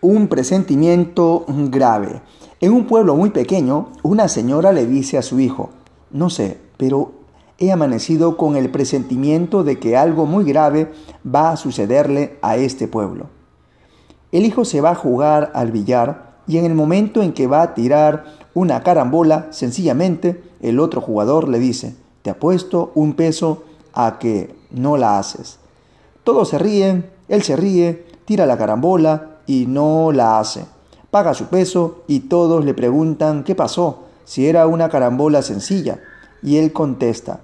Un presentimiento grave. En un pueblo muy pequeño, una señora le dice a su hijo, no sé, pero he amanecido con el presentimiento de que algo muy grave va a sucederle a este pueblo. El hijo se va a jugar al billar y en el momento en que va a tirar una carambola, sencillamente el otro jugador le dice, te apuesto un peso a que no la haces. Todos se ríen, él se ríe, tira la carambola y no la hace. Paga su peso y todos le preguntan qué pasó, si era una carambola sencilla. Y él contesta,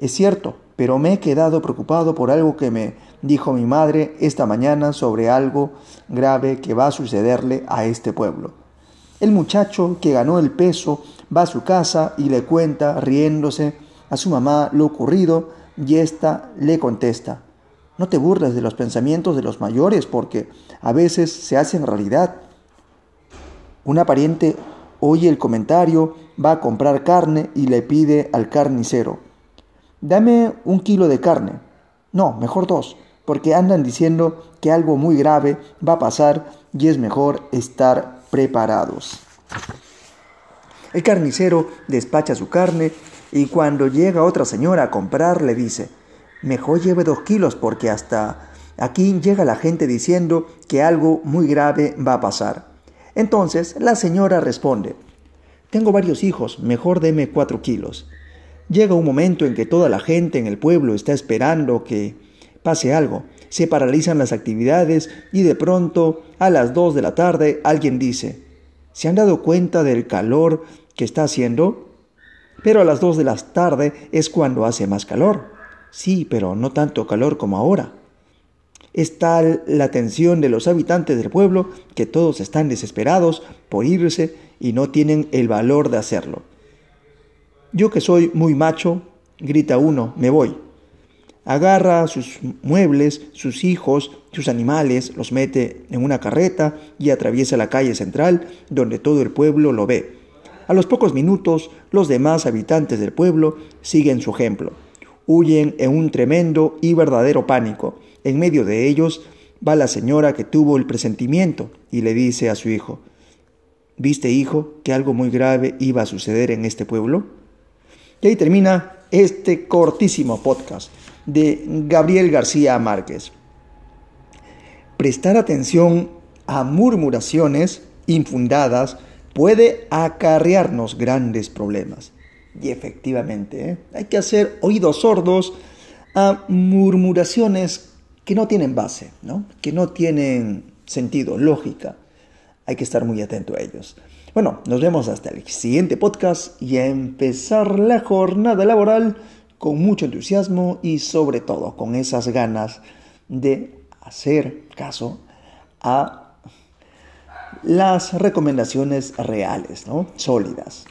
es cierto, pero me he quedado preocupado por algo que me dijo mi madre esta mañana sobre algo grave que va a sucederle a este pueblo. El muchacho que ganó el peso va a su casa y le cuenta, riéndose, a su mamá lo ocurrido y ésta le contesta, no te burles de los pensamientos de los mayores porque a veces se hacen realidad. Una pariente oye el comentario, va a comprar carne y le pide al carnicero, dame un kilo de carne. No, mejor dos, porque andan diciendo que algo muy grave va a pasar y es mejor estar preparados. El carnicero despacha su carne y cuando llega otra señora a comprar le dice, mejor lleve dos kilos porque hasta aquí llega la gente diciendo que algo muy grave va a pasar. Entonces la señora responde, tengo varios hijos, mejor deme cuatro kilos. Llega un momento en que toda la gente en el pueblo está esperando que pase algo. Se paralizan las actividades y de pronto, a las dos de la tarde, alguien dice, ¿se han dado cuenta del calor que está haciendo? Pero a las dos de la tarde es cuando hace más calor. Sí, pero no tanto calor como ahora. Es tal la tensión de los habitantes del pueblo que todos están desesperados por irse y no tienen el valor de hacerlo. Yo que soy muy macho, grita uno, me voy. Agarra sus muebles, sus hijos, sus animales, los mete en una carreta y atraviesa la calle central donde todo el pueblo lo ve. A los pocos minutos, los demás habitantes del pueblo siguen su ejemplo huyen en un tremendo y verdadero pánico. En medio de ellos va la señora que tuvo el presentimiento y le dice a su hijo, ¿Viste, hijo, que algo muy grave iba a suceder en este pueblo? Y ahí termina este cortísimo podcast de Gabriel García Márquez. Prestar atención a murmuraciones infundadas puede acarrearnos grandes problemas. Y efectivamente, ¿eh? hay que hacer oídos sordos a murmuraciones que no tienen base, ¿no? que no tienen sentido, lógica. Hay que estar muy atento a ellos. Bueno, nos vemos hasta el siguiente podcast y a empezar la jornada laboral con mucho entusiasmo y sobre todo con esas ganas de hacer caso a las recomendaciones reales, ¿no? sólidas.